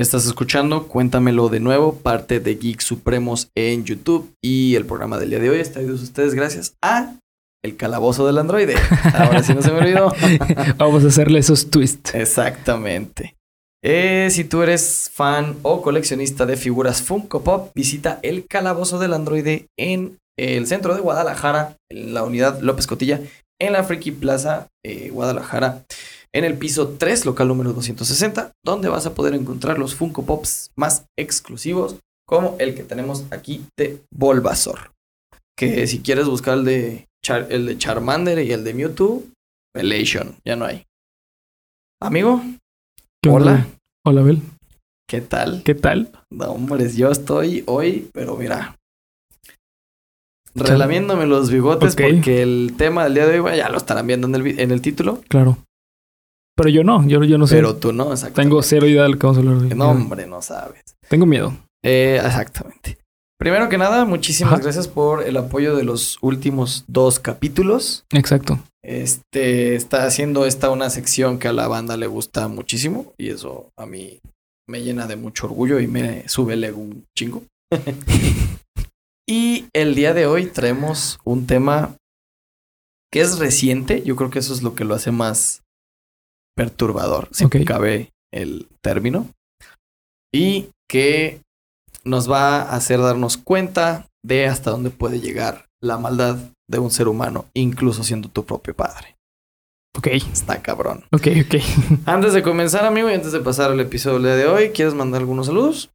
Estás escuchando Cuéntamelo de nuevo, parte de Geek Supremos en YouTube y el programa del día de hoy está de ustedes gracias a el calabozo del androide. Ahora sí no se me olvidó. Vamos a hacerle esos twists. Exactamente. Eh, si tú eres fan o coleccionista de figuras Funko Pop, visita el Calabozo del Androide en el centro de Guadalajara, en la unidad López Cotilla, en la Friki Plaza eh, Guadalajara, en el piso 3, local número 260, donde vas a poder encontrar los Funko Pops más exclusivos, como el que tenemos aquí de Bulbasaur. Que si quieres buscar el de, el de Charmander y el de Mewtwo, Relation, ya no hay. Amigo, Hola. Hola, Bel. ¿Qué tal? ¿Qué tal? No, hombres, yo estoy hoy, pero mira. Relamiéndome los bigotes porque el tema del día de hoy, ya lo estarán viendo en el, en el título. Claro. Pero yo no, yo, yo no sé. Pero tú no, exactamente. Tengo cero idea de lo que vamos a hablar hoy. No, hombre, no sabes. Tengo miedo. Eh, exactamente. Primero que nada, muchísimas gracias por el apoyo de los últimos dos capítulos. Exacto. Este está haciendo esta una sección que a la banda le gusta muchísimo y eso a mí me llena de mucho orgullo y me sube el ego un chingo. y el día de hoy traemos un tema que es reciente, yo creo que eso es lo que lo hace más perturbador, si cabe el término, y que nos va a hacer darnos cuenta de hasta dónde puede llegar la maldad de un ser humano, incluso siendo tu propio padre. Ok. Está cabrón. Ok, ok. antes de comenzar, amigo, y antes de pasar al episodio de hoy, ¿quieres mandar algunos saludos?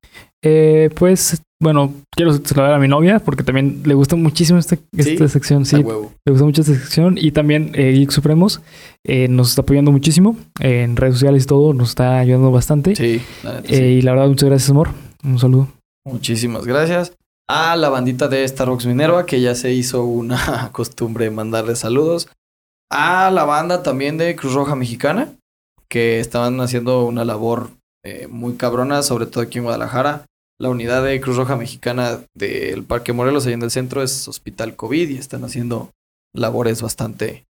Eh, pues, bueno, quiero saludar a mi novia porque también le gusta muchísimo esta, esta sección. Sí, le gusta mucho esta sección. Y también eh, Geek Supremos eh, nos está apoyando muchísimo en redes sociales y todo. Nos está ayudando bastante. Sí, sí. Y la verdad, muchas gracias, amor. Un saludo. Muchísimas gracias a la bandita de Starbucks Minerva, que ya se hizo una costumbre mandarle saludos. A la banda también de Cruz Roja Mexicana, que estaban haciendo una labor eh, muy cabrona, sobre todo aquí en Guadalajara. La unidad de Cruz Roja Mexicana del Parque Morelos, ahí en el centro, es Hospital COVID y están haciendo labores bastante,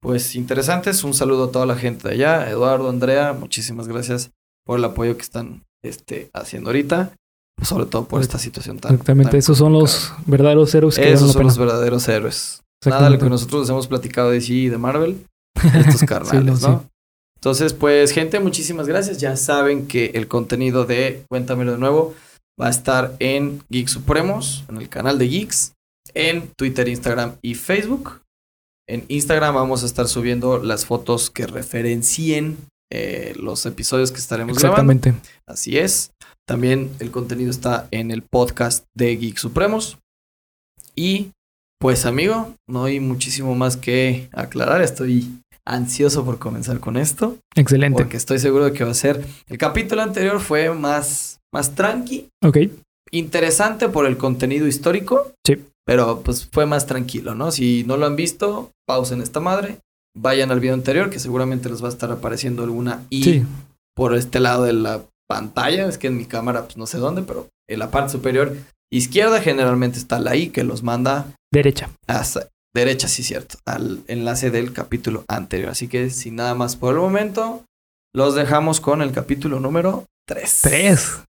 pues, interesantes. Un saludo a toda la gente de allá. Eduardo, Andrea, muchísimas gracias por el apoyo que están este, haciendo ahorita sobre todo por esta situación tan. Exactamente, esos son los verdaderos héroes que Esos son los verdaderos héroes. Nada de lo que nosotros hemos platicado de sí y de Marvel, estos carnales, ¿no? Entonces, pues, gente, muchísimas gracias. Ya saben que el contenido de Cuéntamelo de nuevo va a estar en Geeks Supremos, en el canal de Geeks, en Twitter, Instagram y Facebook. En Instagram vamos a estar subiendo las fotos que referencien eh, los episodios que estaremos Exactamente. Así es. También el contenido está en el podcast de Geek Supremos. Y pues amigo, no hay muchísimo más que aclarar. Estoy ansioso por comenzar con esto. Excelente. Porque estoy seguro de que va a ser. El capítulo anterior fue más, más tranqui. Ok. Interesante por el contenido histórico. Sí. Pero pues fue más tranquilo, ¿no? Si no lo han visto, pausen esta madre. Vayan al video anterior, que seguramente les va a estar apareciendo alguna I por este lado de la pantalla, es que en mi cámara pues no sé dónde, pero en la parte superior izquierda generalmente está la I que los manda derecha. Hasta derecha, sí cierto, al enlace del capítulo anterior. Así que sin nada más por el momento, los dejamos con el capítulo número 3. 3.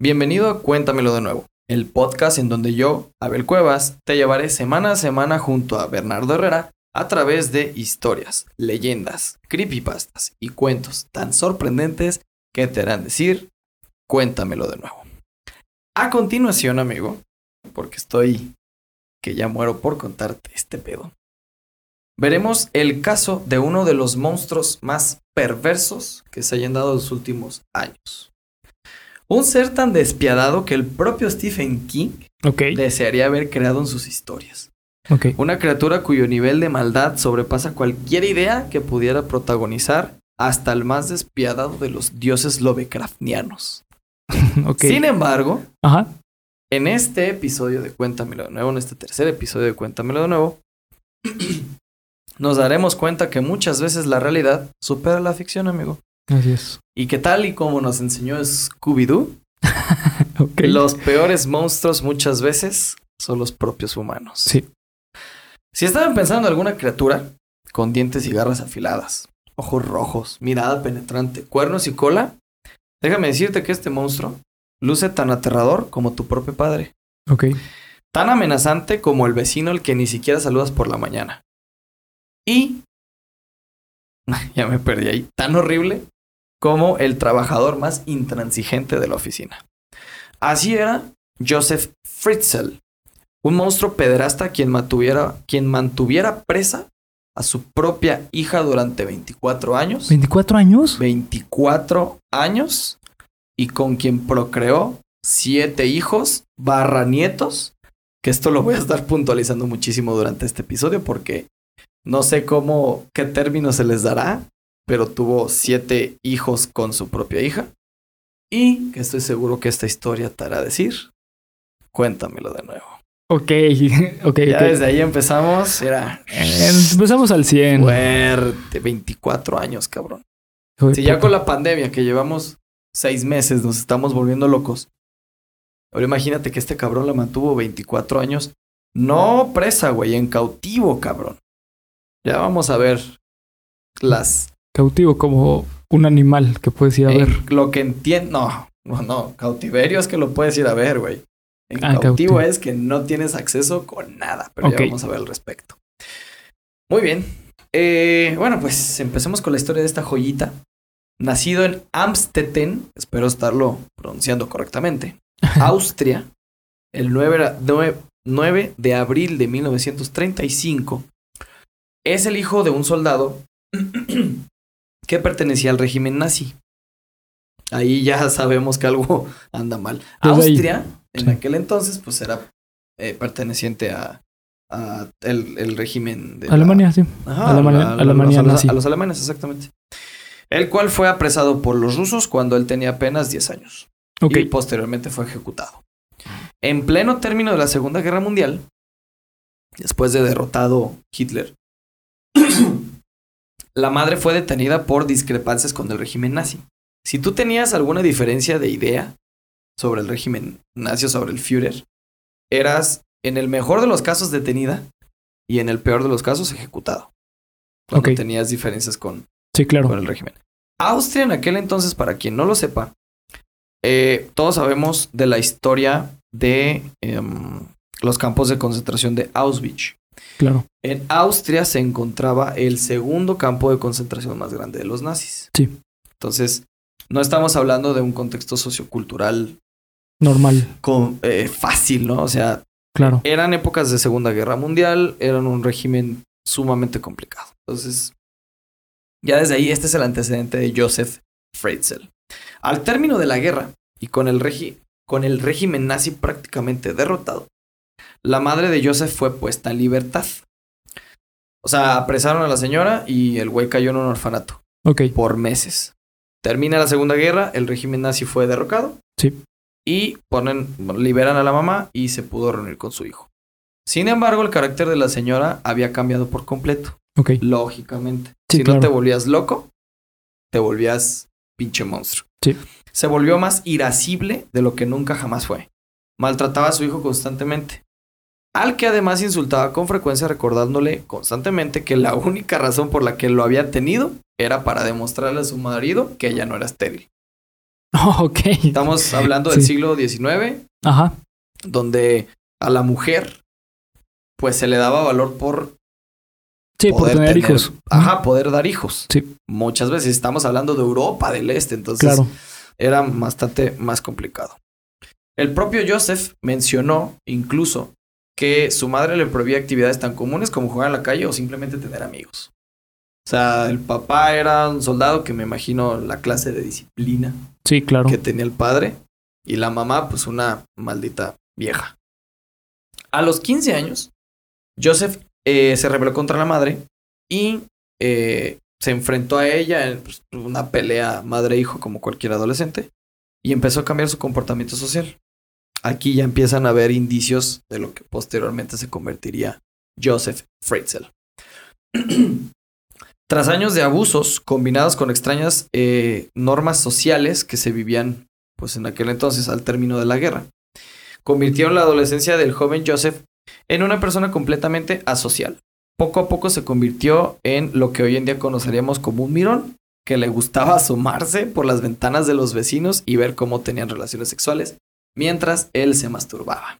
Bienvenido a Cuéntamelo de nuevo el podcast en donde yo, Abel Cuevas, te llevaré semana a semana junto a Bernardo Herrera a través de historias, leyendas, creepypastas y cuentos tan sorprendentes que te harán decir, cuéntamelo de nuevo. A continuación, amigo, porque estoy que ya muero por contarte este pedo, veremos el caso de uno de los monstruos más perversos que se hayan dado los últimos años. Un ser tan despiadado que el propio Stephen King desearía haber creado en sus historias. Una criatura cuyo nivel de maldad sobrepasa cualquier idea que pudiera protagonizar hasta el más despiadado de los dioses Lovecraftianos. Sin embargo, en este episodio de Cuéntamelo de nuevo, en este tercer episodio de Cuéntamelo de nuevo, nos daremos cuenta que muchas veces la realidad supera la ficción, amigo. Así es. Y que tal y como nos enseñó Scooby-Doo, los peores monstruos muchas veces son los propios humanos. Sí. Si estaban pensando en alguna criatura con dientes y garras afiladas, ojos rojos, mirada penetrante, cuernos y cola, déjame decirte que este monstruo luce tan aterrador como tu propio padre. Ok. Tan amenazante como el vecino al que ni siquiera saludas por la mañana. Y... ya me perdí ahí. Tan horrible como el trabajador más intransigente de la oficina. Así era Joseph Fritzl, un monstruo pederasta quien mantuviera, quien mantuviera presa a su propia hija durante 24 años. ¿24 años? 24 años y con quien procreó siete hijos barra nietos, que esto lo voy a estar puntualizando muchísimo durante este episodio porque no sé cómo, qué término se les dará, pero tuvo siete hijos con su propia hija y que estoy seguro que esta historia te hará decir. Cuéntamelo de nuevo. Ok, ok. Ya desde ahí empezamos. Era. empezamos al 100. Fuerte, 24 años, cabrón. si ya con la pandemia que llevamos seis meses nos estamos volviendo locos. Ahora imagínate que este cabrón la mantuvo 24 años. No presa, güey, en cautivo, cabrón. Ya vamos a ver las. Cautivo como un animal que puedes ir a ver. Lo que entiendo. No, no, no. Cautiverio es que lo puedes ir a ver, güey. En ah, cautivo, es que no tienes acceso con nada, pero ya vamos a ver al respecto. Muy bien. Eh, bueno, pues empecemos con la historia de esta joyita. Nacido en Amstetten, espero estarlo pronunciando correctamente, Austria, el 9, 9 de abril de 1935, es el hijo de un soldado que pertenecía al régimen nazi. Ahí ya sabemos que algo anda mal. Austria en aquel entonces, pues era eh, perteneciente a, el, régimen de Alemania, sí. Alemania, Alemania a, los, alemanes, exactamente. El cual fue apresado por los rusos cuando él tenía apenas 10 años. Y posteriormente fue ejecutado. En pleno término de la Segunda Guerra Mundial, después de derrotado Hitler, la madre fue detenida por discrepancias con el régimen nazi. Si tú tenías alguna diferencia de idea sobre el régimen nazi sobre el Führer, eras en el mejor de los casos detenida y en el peor de los casos ejecutado. Cuando tenías diferencias con, sí, claro. con el régimen. Austria en aquel entonces, para quien no lo sepa, eh, todos sabemos de la historia de em, los campos de concentración de Auschwitz. Claro. En Austria se encontraba el segundo campo de concentración más grande de los nazis. Sí. Entonces, no estamos hablando de un contexto sociocultural normal. Con, eh, fácil, ¿no? O sea, claro. eran épocas de Segunda Guerra Mundial, eran un régimen sumamente complicado. Entonces, ya desde ahí, este es el antecedente de Joseph Freitzel. Al término de la guerra y con el, con el régimen nazi prácticamente derrotado, la madre de Joseph fue puesta en libertad. O sea, apresaron a la señora y el güey cayó en un orfanato. Ok. Por meses. Termina la Segunda Guerra, el régimen nazi fue derrocado. Sí y ponen, liberan a la mamá y se pudo reunir con su hijo. Sin embargo, el carácter de la señora había cambiado por completo. Ok. Lógicamente. si no te volvías loco, te volvías pinche monstruo. Sí. Se volvió más irascible de lo que nunca jamás fue. Maltrataba a su hijo constantemente. Al que además insultaba con frecuencia recordándole constantemente que la única razón por la que lo había tenido era para demostrarle a su marido que ella no era estéril. ok. Estamos hablando del siglo XIX. Ajá. Donde a la mujer, pues se le daba valor por. Sí, por tener, hijos. Ajá, poder dar hijos. Sí. Muchas veces estamos hablando de Europa del Este, entonces era bastante más complicado. El propio Joseph mencionó incluso que su madre le prohibía actividades tan comunes como jugar en la calle o simplemente tener amigos. O sea, el papá era un soldado que me imagino la clase de disciplina Sí, claro. Que tenía el padre. Y la mamá, pues una maldita vieja. A los 15 años, Joseph eh, se rebeló contra la madre y eh, se enfrentó a ella en pues, una pelea madre-hijo como cualquier adolescente y empezó a cambiar su comportamiento social. Aquí ya empiezan a haber indicios de lo que posteriormente se convertiría Joseph Freitzel. Tras años de abusos combinados con extrañas eh, normas sociales que se vivían pues en aquel entonces al término de la guerra, convirtieron la adolescencia del joven Joseph en una persona completamente asocial. Poco a poco se convirtió en lo que hoy en día conoceríamos como un mirón, que le gustaba asomarse por las ventanas de los vecinos y ver cómo tenían relaciones sexuales, mientras él se masturbaba.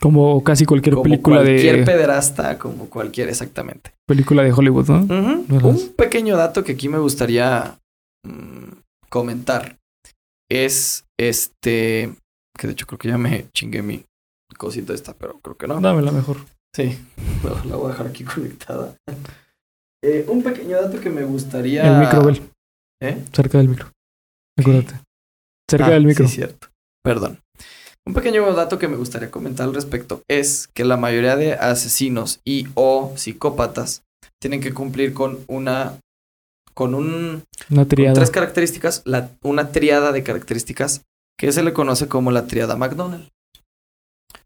Como casi cualquier película de. Cualquier pederasta, como cualquier, exactamente. Película de Hollywood, ¿no? Un pequeño dato que aquí me gustaría mm, comentar es este. Que de hecho creo que ya me chingué mi cosita esta, pero creo que no. Dámela mejor. Sí, la voy a dejar aquí conectada. Eh, un pequeño dato que me gustaría. El micro, ¿Eh? Cerca del micro. Acuérdate. Cerca ah, del micro. Sí, cierto. Perdón. Un pequeño dato que me gustaría comentar al respecto es que la mayoría de asesinos y o psicópatas tienen que cumplir con una con un una triada. tres características, la, una triada de características que se le conoce como la triada McDonald.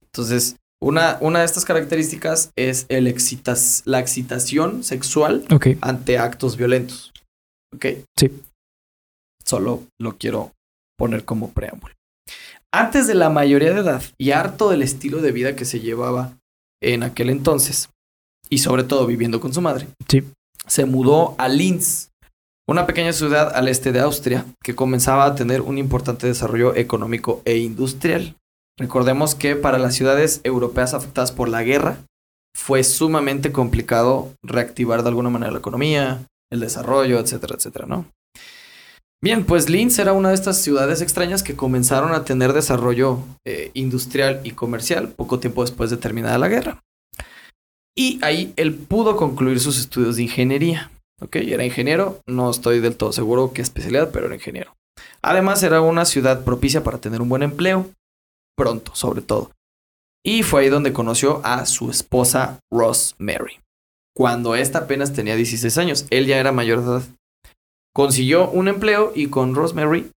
Entonces, una, una de estas características es el excitas, la excitación sexual ante actos violentos. ¿Ok? Sí. Solo lo quiero poner como preámbulo. Antes de la mayoría de edad y harto del estilo de vida que se llevaba en aquel entonces, y sobre todo viviendo con su madre, sí. se mudó a Linz, una pequeña ciudad al este de Austria que comenzaba a tener un importante desarrollo económico e industrial. Recordemos que para las ciudades europeas afectadas por la guerra fue sumamente complicado reactivar de alguna manera la economía, el desarrollo, etcétera, etcétera, ¿no? Bien, pues Linz era una de estas ciudades extrañas que comenzaron a tener desarrollo eh, industrial y comercial poco tiempo después de terminada la guerra. Y ahí él pudo concluir sus estudios de ingeniería. ¿Ok? Era ingeniero, no estoy del todo seguro qué especialidad, pero era ingeniero. Además, era una ciudad propicia para tener un buen empleo, pronto, sobre todo. Y fue ahí donde conoció a su esposa Rosemary. Cuando ésta apenas tenía 16 años, él ya era mayor de edad consiguió un empleo y con Rosemary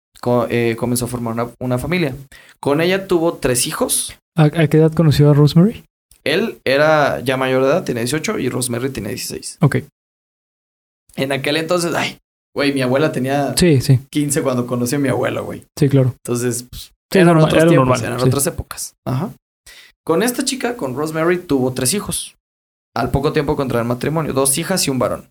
eh, comenzó a formar una, familia. Con ella tuvo tres hijos. ¿A, qué edad conoció a Rosemary? Él era ya mayor de edad, tiene 18 y Rosemary tiene 16. Ok. En aquel entonces, ay, güey, mi abuela tenía sí, sí. 15 cuando conocí a mi abuelo, güey. Sí, claro. Entonces, pues, eran otros tiempos, eran otras épocas. Ajá. Con esta chica, con Rosemary, tuvo tres hijos. Al poco tiempo contra el matrimonio, dos hijas y un varón.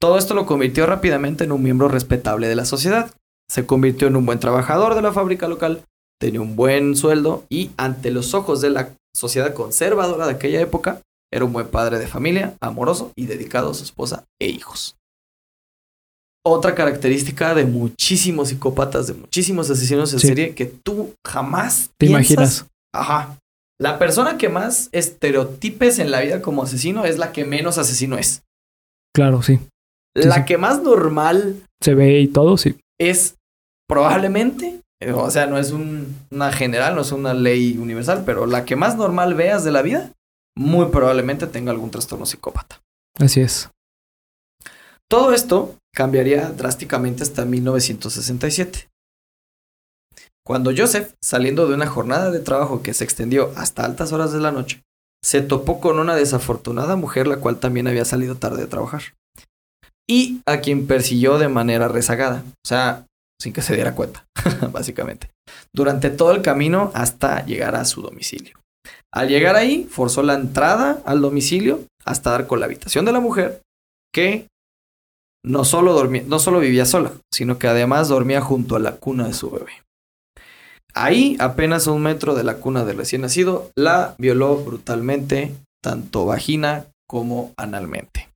Todo esto lo convirtió rápidamente en un miembro respetable de la sociedad. Se convirtió en un buen trabajador de la fábrica local, tenía un buen sueldo y ante los ojos de la sociedad conservadora de aquella época, era un buen padre de familia, amoroso y dedicado a su esposa e hijos. Otra característica de muchísimos psicópatas, de muchísimos asesinos en serie que tú jamás te imaginas. Ajá. La persona que más estereotipes en la vida como asesino es la que menos asesino es. Claro, sí la que más normal se ve y todo, sí. Es probablemente, eh, o sea, no es una general, no es una ley universal, pero la que más normal veas de la vida, muy probablemente tenga algún trastorno psicópata. Así es. Todo esto cambiaría drásticamente hasta 1967. Cuando Joseph, saliendo de una jornada de trabajo que se extendió hasta altas horas de la noche, se topó con una desafortunada mujer la cual también había salido tarde de trabajar y a quien persiguió de manera rezagada, o sea, sin que se diera cuenta, básicamente, durante todo el camino hasta llegar a su domicilio. Al llegar ahí, forzó la entrada al domicilio hasta dar con la habitación de la mujer, que no solo, dormía, no solo vivía sola, sino que además dormía junto a la cuna de su bebé. Ahí, apenas a un metro de la cuna del recién nacido, la violó brutalmente, tanto vagina como analmente.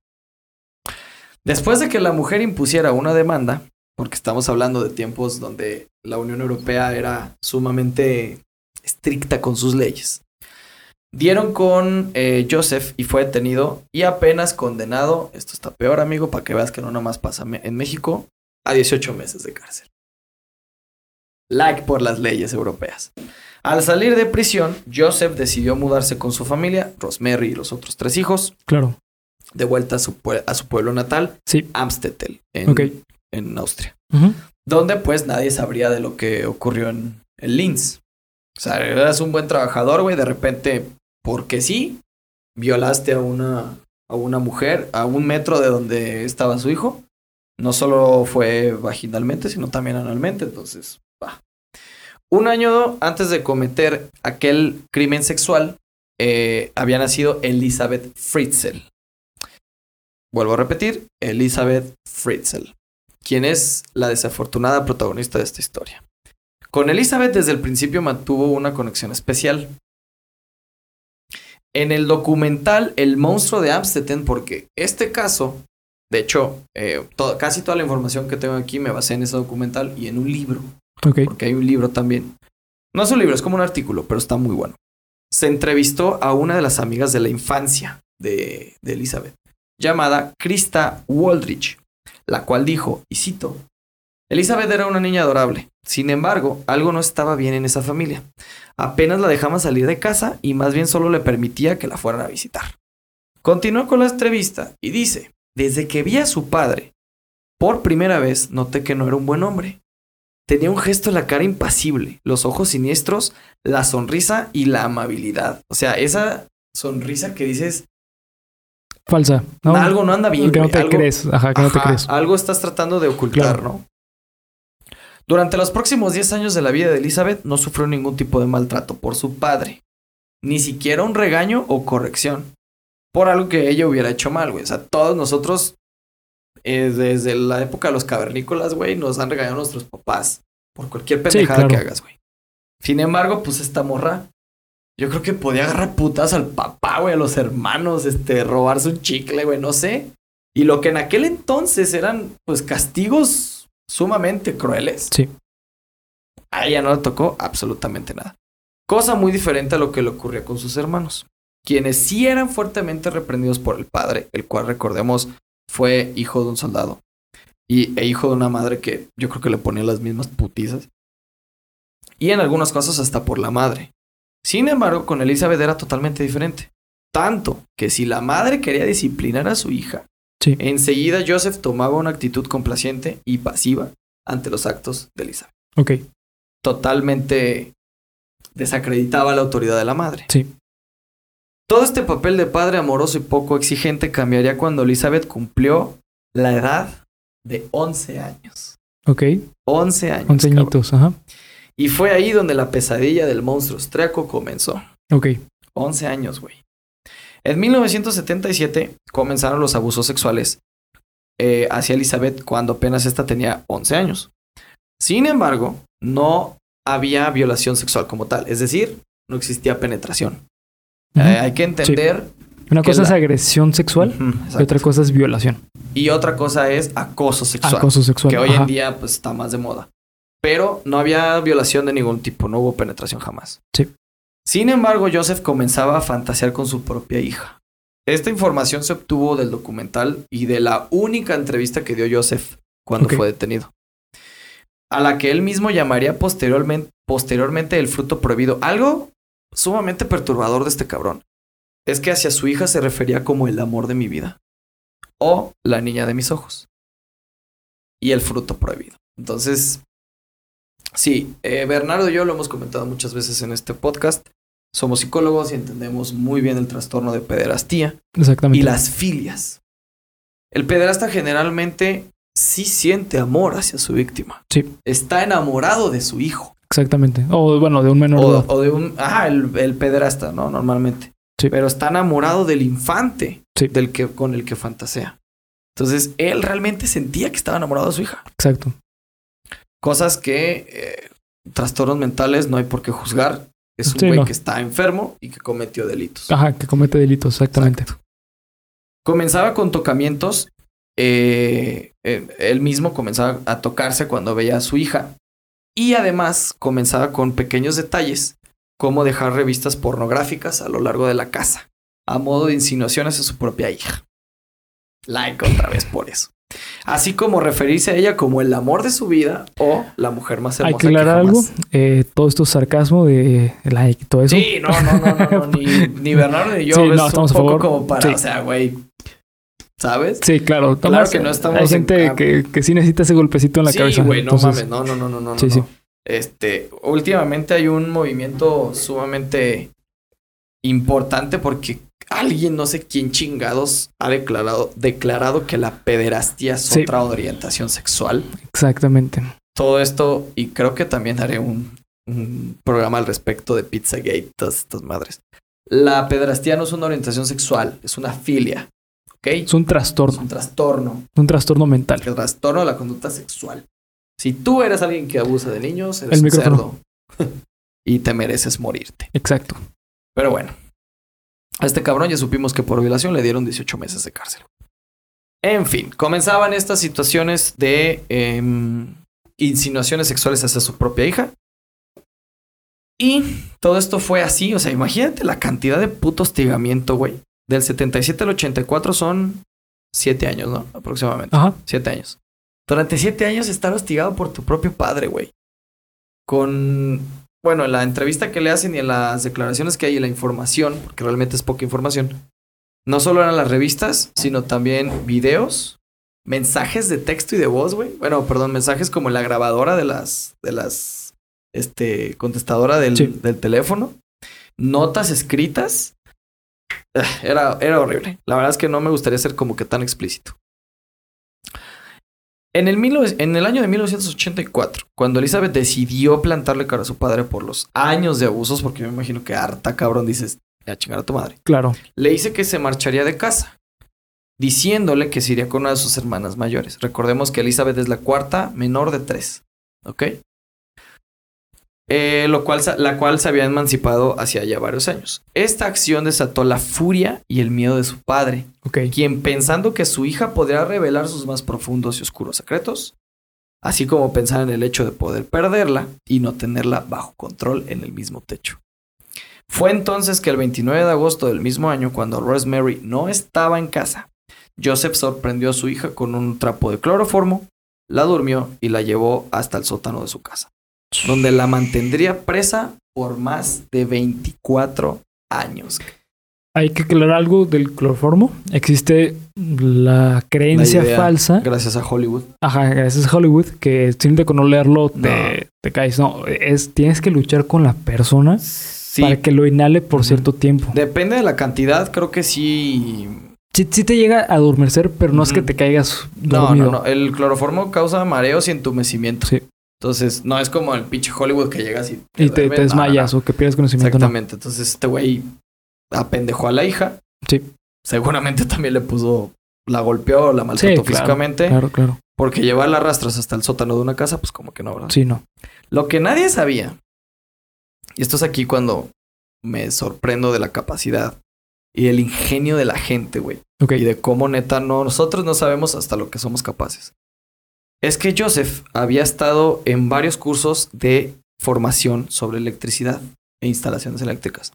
Después de que la mujer impusiera una demanda, porque estamos hablando de tiempos donde la Unión Europea era sumamente estricta con sus leyes, dieron con eh, Joseph y fue detenido y apenas condenado, esto está peor amigo, para que veas que no nomás pasa en México, a 18 meses de cárcel. Like por las leyes europeas. Al salir de prisión, Joseph decidió mudarse con su familia, Rosemary y los otros tres hijos. Claro de vuelta a su, a su pueblo natal, sí. Amstetten, en, en Austria. Donde pues nadie sabría de lo que ocurrió en, Linz. O sea, eras un buen trabajador, güey, de repente, porque sí, violaste a una, a una mujer a un metro de donde estaba su hijo. No solo fue vaginalmente, sino también analmente, entonces, va. Un año antes de cometer aquel crimen sexual, eh, había nacido Elizabeth Fritzl. Vuelvo a repetir, Elizabeth Fritzl, quien es la desafortunada protagonista de esta historia. Con Elizabeth desde el principio mantuvo una conexión especial. En el documental El monstruo de Amstetten, porque este caso, de hecho, eh, casi toda la información que tengo aquí me basé en ese documental y en un libro. Porque hay un libro también. No es un libro, es como un artículo, pero está muy bueno. Se entrevistó a una de las amigas de la infancia de, de Elizabeth, llamada Krista Waldrich, la cual dijo, y cito, Elizabeth era una niña adorable. Sin embargo, algo no estaba bien en esa familia. Apenas la dejaba salir de casa y más bien solo le permitía que la fueran a visitar. Continuó con la entrevista y dice, desde que vi a su padre, por primera vez noté que no era un buen hombre. Tenía un gesto en la cara impasible, los ojos siniestros, la sonrisa y la amabilidad. O sea, esa sonrisa que dices... Falsa. Algo no anda bien. Que no te crees. Ajá, que no te crees. Algo estás tratando de ocultar, ¿no? Durante los próximos 10 años de la vida de Elizabeth no sufrió ningún tipo de maltrato por su padre. Ni siquiera un regaño o corrección. Por algo que ella hubiera hecho mal, güey. O sea, todos nosotros eh, desde la época de los cavernícolas, güey, nos han regañado nuestros papás por cualquier pendejada que hagas, güey. Sin embargo, pues esta morra, yo creo que podía agarrar putas al papá, güey, a los hermanos, este, robarse un chicle, güey, no sé. Y lo que en aquel entonces eran, pues, castigos sumamente crueles. Sí. A ella no le tocó absolutamente nada. Cosa muy diferente a lo que le ocurría con sus hermanos, quienes sí eran fuertemente reprendidos por el padre, el cual recordemos fue hijo de un soldado y, e hijo de una madre que yo creo que le ponía las mismas putizas. Y en algunas cosas hasta por la madre. Sin embargo, con Elizabeth era totalmente diferente. Tanto que si la madre quería disciplinar a su hija, enseguida Joseph tomaba una actitud complaciente y pasiva ante los actos de Elizabeth. Ok. Totalmente desacreditaba la autoridad de la madre. Sí. Todo este papel de padre amoroso y poco exigente cambiaría cuando Elizabeth cumplió la edad de 11 años. Ok. 11 años. 11 añitos, ajá. Y fue ahí donde la pesadilla del monstruo austriaco comenzó. Ok. 11 años, güey. En 1977 comenzaron los abusos sexuales eh, hacia Elizabeth cuando apenas esta tenía 11 años. Sin embargo, no había violación sexual como tal, es decir, no existía penetración. Eh, hay que entender. Una cosa es agresión sexual y otra cosa es violación. Y otra cosa es acoso sexual. Acoso sexual. Que hoy en día pues, está más de moda. Pero no había violación de ningún tipo, no hubo penetración jamás. Sí. Sin embargo, Joseph comenzaba a fantasear con su propia hija. Esta información se obtuvo del documental y de la única entrevista que dio Joseph cuando fue detenido. A la que él mismo llamaría posteriormente, posteriormente el fruto prohibido. Algo sumamente perturbador de este cabrón es que hacia su hija se refería como el amor de mi vida o la niña de mis ojos y el fruto prohibido. Entonces, sí, eh, Bernardo y yo lo hemos comentado muchas veces en este podcast. Somos psicólogos y entendemos muy bien el trastorno de pederastía Exactamente. y las filias. El pederasta generalmente sí siente amor hacia su víctima. Sí. Está enamorado de su hijo. Exactamente. O bueno, de un menor. O, o de un. Ajá, el, el, pederasta, ¿no? Normalmente. Sí. Pero está enamorado del infante sí. del que, con el que fantasea. Entonces, él realmente sentía que estaba enamorado de su hija. Exacto. Cosas que eh, trastornos mentales no hay por qué juzgar. Es un sí, güey no. que está enfermo y que cometió delitos. Ajá, que comete delitos, exactamente. Exacto. Comenzaba con tocamientos. Eh, eh, él mismo comenzaba a tocarse cuando veía a su hija. Y además comenzaba con pequeños detalles, como dejar revistas pornográficas a lo largo de la casa, a modo de insinuaciones a su propia hija. Like otra vez por eso. Así como referirse a ella como el amor de su vida o la mujer más hermosa. Hay que aclarar algo. Eh, todo esto es sarcasmo de like y todo eso. Sí, no, no, no, no, no ni, ni, Bernardo ni yo. Sí, no, estamos un poco a favor. como para, Sí. o sea, güey. ¿Sabes? Sí, claro. Claro que no estamos Hay gente en- que, que sí necesita ese golpecito en la sí, cabeza. güey, no Entonces, mames, no, no, no, no, no. Sí, no. sí. Este, últimamente hay un movimiento sumamente importante porque alguien, no sé quién chingados, ha declarado, declarado que la pederastía es Sí. otra orientación sexual. Exactamente. Todo esto, y creo que también haré un, un programa al respecto de Pizzagate, todas estas madres. La pedrastía no es una orientación sexual, es una filia. ¿Ok? Es un trastorno. Es un trastorno. Un trastorno mental. El trastorno de la conducta sexual. Si tú eres alguien que abusa de niños, eres un cerdo. y te mereces morirte. Exacto. Pero bueno. A este cabrón ya supimos que por violación le dieron 18 meses de cárcel. En fin, comenzaban estas situaciones de em, insinuaciones sexuales hacia su propia hija. Y todo esto fue así, o sea, imagínate la cantidad de puto hostigamiento, güey. Del 77 al 84 son 7 años, ¿no? Aproximadamente. Ajá. 7 años. Durante 7 años estar hostigado por tu propio padre, güey. Con, bueno, en la entrevista que le hacen y en las declaraciones que hay y la información, porque realmente es poca información, no solo eran las revistas, sino también videos, mensajes de texto y de voz, güey. Bueno, perdón, mensajes como la grabadora de las, de las, este, contestadora del, del teléfono, notas escritas. Ah, era, era horrible. La verdad es que no me gustaría ser como que tan explícito. En el, en el año de 1984, cuando Elizabeth decidió plantarle cara a su padre por los años de abusos, porque me imagino que harta cabrón dices, a chingar a tu madre. Claro. Le dice que se marcharía de casa, diciéndole que se iría con una de sus hermanas mayores. Recordemos que Elizabeth es la cuarta menor de tres. ¿Ok? Eh, lo cual, la cual se había emancipado hacia ya varios años. Esta acción desató la furia y el miedo de su padre, quien pensando que su hija podría revelar sus más profundos y oscuros secretos, así como pensar en el hecho de poder perderla y no tenerla bajo control en el mismo techo. Fue entonces que el 29 de agosto del mismo año, cuando Rosemary no estaba en casa, Joseph sorprendió a su hija con un trapo de cloroformo, la durmió y la llevó hasta el sótano de su casa, donde la mantendría presa por más de 24 años. Hay que aclarar algo del cloroformo. Existe la creencia falsa. Gracias a Hollywood. Ajá, gracias a Hollywood, que simplemente con no leerlo te, te caes. No, es, tienes que luchar con la persona para que lo inhale por cierto tiempo. Depende de la cantidad, creo que sí. Sí, te llega a adormecer, pero no es que te caigas dormido. No, no, no. El cloroformo causa mareos y entumecimiento. Sí. Entonces, no es como el pinche Hollywood que llegas y te, y te, desmayas o que pierdes conocimiento. Exactamente. Entonces, este güey apendejó a la hija. Sí. Seguramente también le puso, la golpeó, la maltrató físicamente. Claro, claro. Porque llevar las rastras hasta el sótano de una casa, pues como que no, ¿verdad? Sí, no. Lo que nadie sabía y esto es aquí cuando me sorprendo de la capacidad y el ingenio de la gente, güey. Y de cómo neta no, nosotros no sabemos hasta lo que somos capaces. Es que Joseph había estado en varios cursos de formación sobre electricidad e instalaciones eléctricas.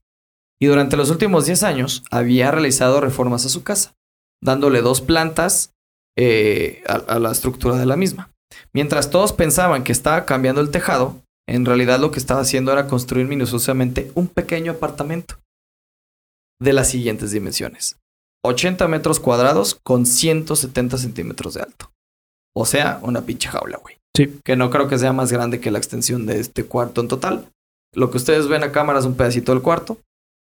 Y durante los últimos 10 años había realizado reformas a su casa, dándole dos plantas eh, a la estructura de la misma. Mientras todos pensaban que estaba cambiando el tejado, en realidad lo que estaba haciendo era construir minuciosamente un pequeño apartamento de las siguientes dimensiones. 80 metros cuadrados con 170 centímetros de alto. O sea, una pinche jaula, güey. Sí. Que no creo que sea más grande que la extensión de este cuarto en total. Lo que ustedes ven a cámara es un pedacito del cuarto,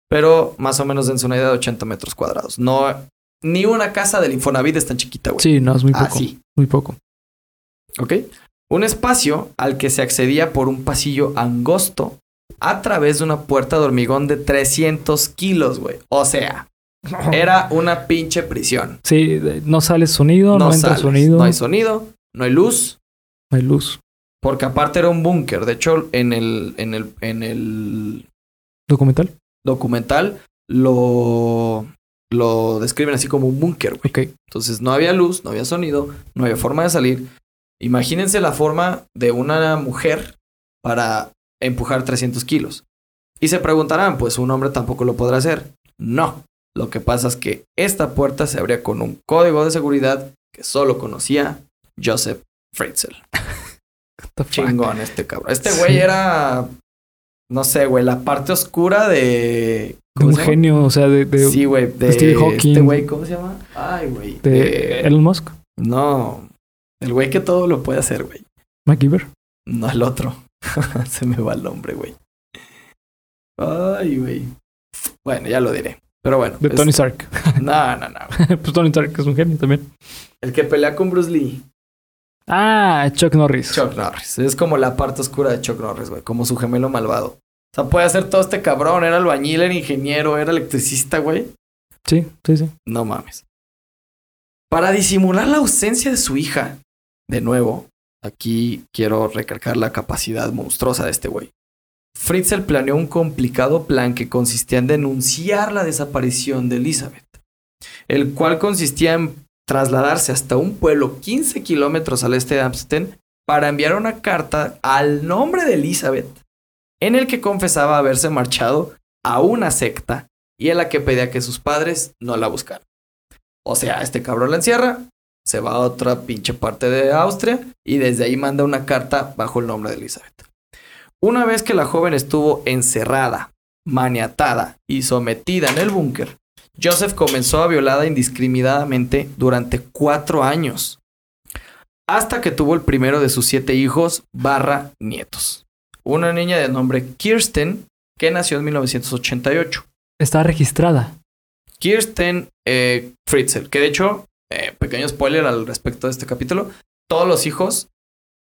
pero más o menos en una idea de 80 metros cuadrados. No, ni una casa del Infonavit es tan chiquita, güey. Sí, no, es muy poco. Muy poco. ¿Ok? Un espacio al que se accedía por un pasillo angosto a través de una puerta de hormigón de 300 kilos, güey. O sea, era una pinche prisión. Sí, no sale sonido, no, entra sonido. No hay sonido, no hay luz. No hay luz. Porque aparte era un búnker. De hecho, en el, en el, en el documental. Documental lo, lo describen así como un búnker, güey. Entonces no había luz, no había sonido, no había forma de salir. Imagínense la forma de una mujer para empujar 300 kilos. Y se preguntarán, pues un hombre tampoco lo podrá hacer. No, lo que pasa es que esta puerta se abría con un código de seguridad que solo conocía Joseph Fritzl. Chingón este cabrón. Este güey era, no sé, güey, la parte oscura de... un genio, o sea, de... sí, güey, de... Steve Hawking. Este güey, ¿cómo se llama? Ay, güey. de Elon Musk. No, el güey que todo lo puede hacer, güey. MacGyver. No, el otro. Se me va el nombre, güey. Ay, güey. Bueno, ya lo diré. Pero bueno. De Tony Stark. no, no, no. pues Tony Stark es un genio también. El que pelea con Bruce Lee. Ah, Chuck Norris. Chuck Norris. Es como la parte oscura de Chuck Norris, güey. Como su gemelo malvado. O sea, puede hacer todo este cabrón. Era albañil, era ingeniero, era electricista, güey. Sí, sí, sí. No mames. Para disimular la ausencia de su hija, de nuevo, aquí quiero recalcar la capacidad monstruosa de este güey. Fritzl planeó un complicado plan que consistía en denunciar la desaparición de Elizabeth, el cual consistía en trasladarse hasta un pueblo 15 kilómetros al este de Amsterdam para enviar una carta al nombre de Elizabeth, en el que confesaba haberse marchado a una secta y en la que pedía que sus padres no la buscaran. O sea, este cabrón la encierra, se va a otra pinche parte de Austria y desde ahí manda una carta bajo el nombre de Elizabeth. Una vez que la joven estuvo encerrada, maniatada y sometida en el búnker, Joseph comenzó a violarla indiscriminadamente durante cuatro años, hasta que tuvo el primero de sus siete hijos barra nietos. Una niña de nombre Kirsten, que nació en 1988. Está registrada. Kirsten eh, Fritzl, que de hecho, eh, pequeño spoiler al respecto de este capítulo, todos los hijos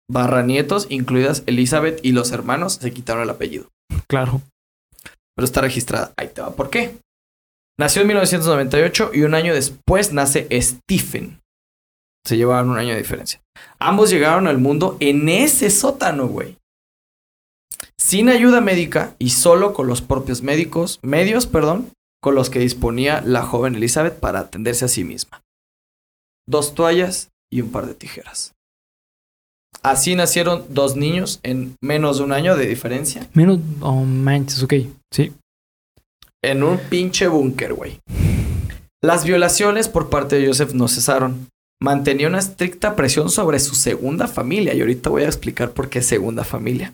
barra nietos, incluidas Elizabeth y los hermanos, se quitaron el apellido. Claro. Pero está registrada. Ahí te va. ¿Por qué? Nació en 1998 y un año después nace Stephen. Se llevaban un año de diferencia. Ambos llegaron al mundo en ese sótano, güey. Sin ayuda médica y solo con los propios médicos, medios, perdón, con los que disponía la joven Elizabeth para atenderse a sí misma. Dos toallas y un par de tijeras. Así nacieron dos niños en menos de un año de diferencia. Menos, oh manches, ok, sí. En un pinche búnker, güey. Las violaciones por parte de Joseph no cesaron. Mantenía una estricta presión sobre su segunda familia y ahorita voy a explicar por qué segunda familia.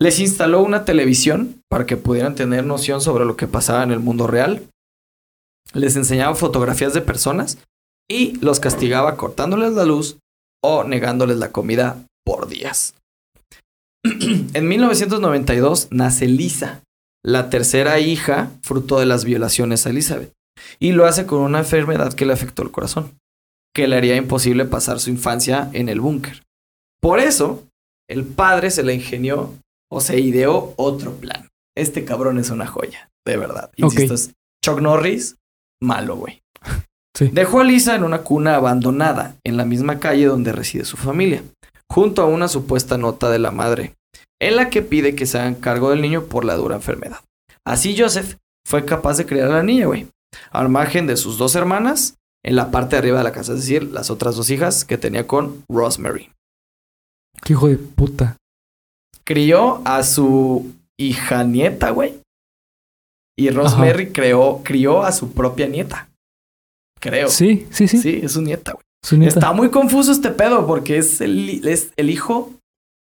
Les instaló una televisión para que pudieran tener noción sobre lo que pasaba en el mundo real. Les enseñaba fotografías de personas y los castigaba cortándoles la luz o negándoles la comida por días. en 1992 nace Lisa, la tercera hija fruto de las violaciones a Elizabeth, y lo hace con una enfermedad que le afectó el corazón, que le haría imposible pasar su infancia en el búnker. Por eso, el padre se le ingenió o se ideó otro plan. Este cabrón es una joya, de verdad. Insisto, es Chuck Norris, malo, güey. Dejó a Lisa en una cuna abandonada, en la misma calle donde reside su familia, junto a una supuesta nota de la madre, en la que pide que se hagan cargo del niño por la dura enfermedad. Así Joseph fue capaz de criar a la niña, güey, al margen de sus dos hermanas, en la parte de arriba de la casa, es decir, las otras dos hijas que tenía con Rosemary. ¿Qué hijo de puta? Crió a su hija nieta, güey. Y Rosemary creó, crió a su propia nieta. Creo. Sí, sí, sí. Sí, es su nieta, güey. Está muy confuso este pedo porque es el, es el hijo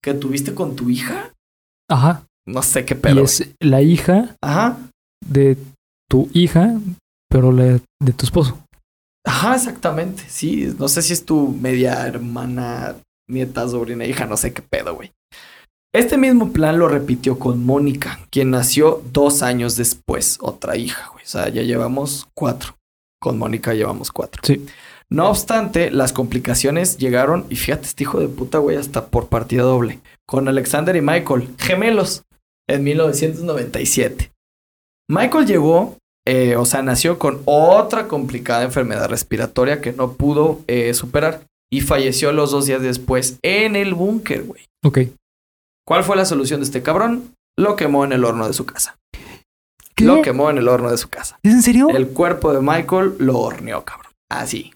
que tuviste con tu hija. Ajá. No sé qué pedo. Y es la hija Ajá. de tu hija, pero la de tu esposo. Ajá, exactamente. Sí, no sé si es tu media hermana, nieta, sobrina, hija, no sé qué pedo, güey. Este mismo plan lo repitió con Mónica, quien nació dos años después, otra hija, güey. O sea, ya llevamos cuatro. Con Mónica llevamos cuatro. Sí. No obstante, las complicaciones llegaron, y fíjate, este hijo de puta, güey, hasta por partida doble, con Alexander y Michael, gemelos, en 1997. Michael llegó, eh, o sea, nació con otra complicada enfermedad respiratoria que no pudo eh, superar y falleció los dos días después en el búnker, güey. Ok. ¿Cuál fue la solución de este cabrón? Lo quemó en el horno de su casa. Lo quemó en el horno de su casa. ¿Es en serio? El cuerpo de Michael lo horneó, cabrón. Así.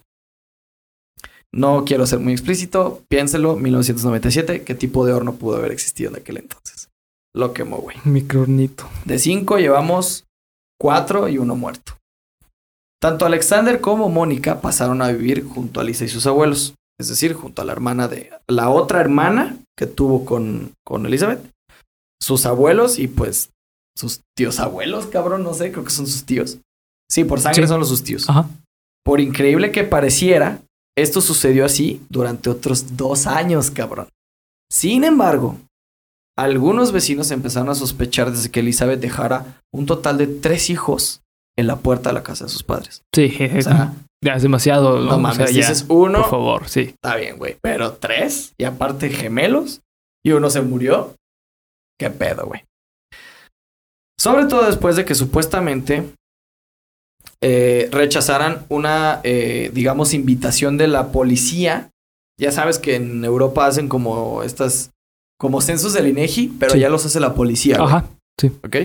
No quiero ser muy explícito. Piénselo, 1997. ¿Qué tipo de horno pudo haber existido en aquel entonces? Lo quemó, güey. Microornito. De cinco llevamos cuatro y uno muerto. Tanto Alexander como Mónica pasaron a vivir junto a Lisa y sus abuelos. Es decir, junto a la hermana de... La otra hermana que tuvo con, con Elizabeth. Sus abuelos y pues sus tíos abuelos, cabrón, no sé, creo que son sus tíos. Sí, por sangre son los sus tíos. Ajá. Por increíble que pareciera, esto sucedió así durante otros dos años, cabrón. Sin embargo, algunos vecinos empezaron a sospechar desde que Elizabeth dejara un total de tres hijos en la puerta de la casa de sus padres. Sí, o sea, ya es demasiado. No, mames, dices uno. Por favor, sí. Está bien, güey. Pero tres, y aparte gemelos, y uno se murió. ¿Qué pedo, güey? Sobre todo después de que supuestamente eh, rechazaran una, eh, digamos, invitación de la policía. Ya sabes que en Europa hacen como estas, como censos del INEGI, pero ya los hace la policía. Ajá, sí. ¿Ok?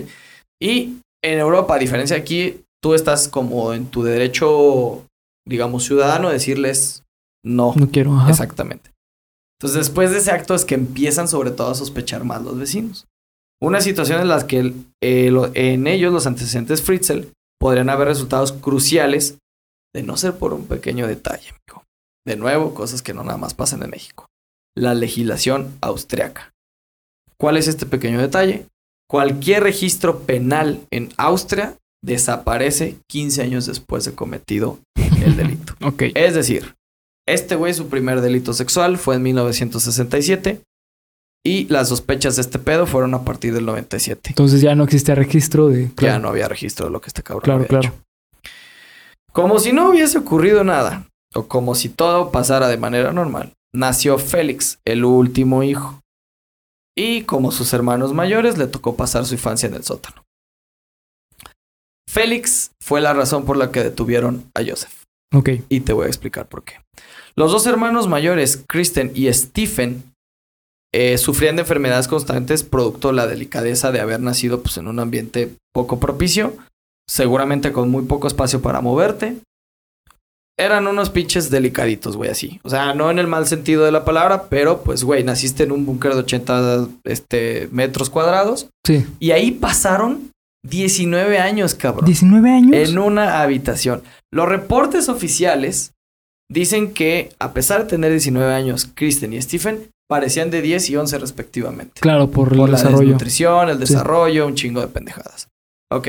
Y en Europa, a diferencia de aquí, tú estás como en tu derecho, digamos, ciudadano, decirles no. No quiero, ajá. Exactamente. Entonces, después de ese acto es que empiezan sobre todo a sospechar más los vecinos. Una situación en la que eh, en ellos los antecedentes Fritzel podrían haber resultados cruciales de no ser por un pequeño detalle, amigo. De nuevo, cosas que no nada más pasan en México. La legislación austriaca. ¿Cuál es este pequeño detalle? Cualquier registro penal en Austria desaparece 15 años después de cometido el delito. ok. Es decir, este güey su primer delito sexual fue en 1967 y las sospechas de este pedo fueron a partir del 97. Entonces ya no existe registro de... Ya no había registro de lo que este cabrón Claro, había claro. hecho. Como si no hubiese ocurrido nada, o como si todo pasara de manera normal, nació Félix, el último hijo. Y como sus hermanos mayores, le tocó pasar su infancia en el sótano. Félix fue la razón por la que detuvieron a Joseph. Ok. Y te voy a explicar por qué. Los dos hermanos mayores, Kristen y Stephen, eh, sufrían de enfermedades constantes producto de la delicadeza de haber nacido pues, en un ambiente poco propicio, seguramente con muy poco espacio para moverte. Eran unos pinches delicaditos, güey, así. O sea, no en el mal sentido de la palabra, pero pues, güey, naciste en un búnker de 80 este, metros cuadrados Sí. y ahí pasaron 19 años, cabrón 19 años. en una habitación. Los reportes oficiales dicen que, a pesar de tener 19 años, Kristen y Stephen parecían de 10 y 11 respectivamente. Claro, por el la desarrollo. desnutrición, el Sí. desarrollo, un chingo de pendejadas. Ok.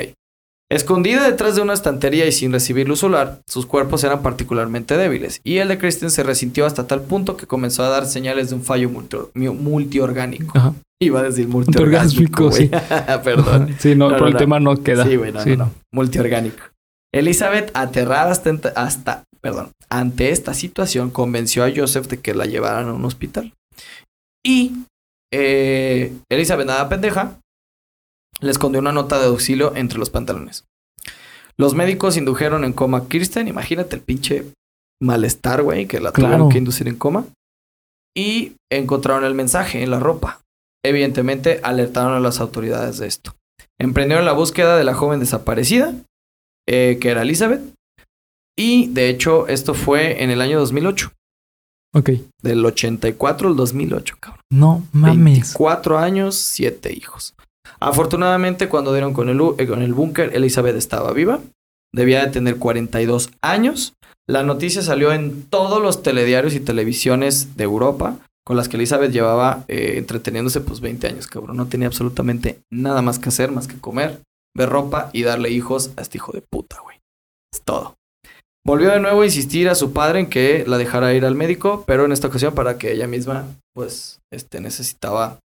Escondida detrás de una estantería y sin recibir luz solar, sus cuerpos eran particularmente débiles, y el de Kristen se resintió hasta tal punto que comenzó a dar señales de un fallo multi- mu- multiorgánico. Ajá. Iba a decir Multiorgásmico, güey. Perdón. Sí, no, No, pero no, el no. tema no queda. Sí, güey, no, no, no. Multiorgánico. Elizabeth, aterrada hasta, hasta- perdón, ante esta situación, convenció a Joseph de que la llevaran a un hospital. Y eh, Elizabeth, nada pendeja, le escondió una nota de auxilio entre los pantalones. Los médicos indujeron en coma a Kirsten. Imagínate el pinche malestar, güey, que la Claro. tuvieron que inducir en coma. Y encontraron el mensaje en la ropa. Evidentemente, alertaron a las autoridades de esto. Emprendieron la búsqueda de la joven desaparecida, eh, que era Elizabeth. Y de hecho, esto fue en el año 2008. Ok. Del 84 al 2008, cabrón. No mames. 24 años, 7 hijos. Afortunadamente, cuando dieron con el, eh, con el búnker, Elizabeth estaba viva. Debía de tener 42 años. La noticia salió en todos los telediarios y televisiones de Europa, con las que Elizabeth llevaba eh, entreteniéndose pues 20 años, cabrón. No tenía absolutamente nada más que hacer, más que comer, ver ropa y darle hijos a este hijo de puta, güey. Es todo. Volvió de nuevo a insistir a su padre en que la dejara ir al médico, pero en esta ocasión para que ella misma, pues, este, necesitaba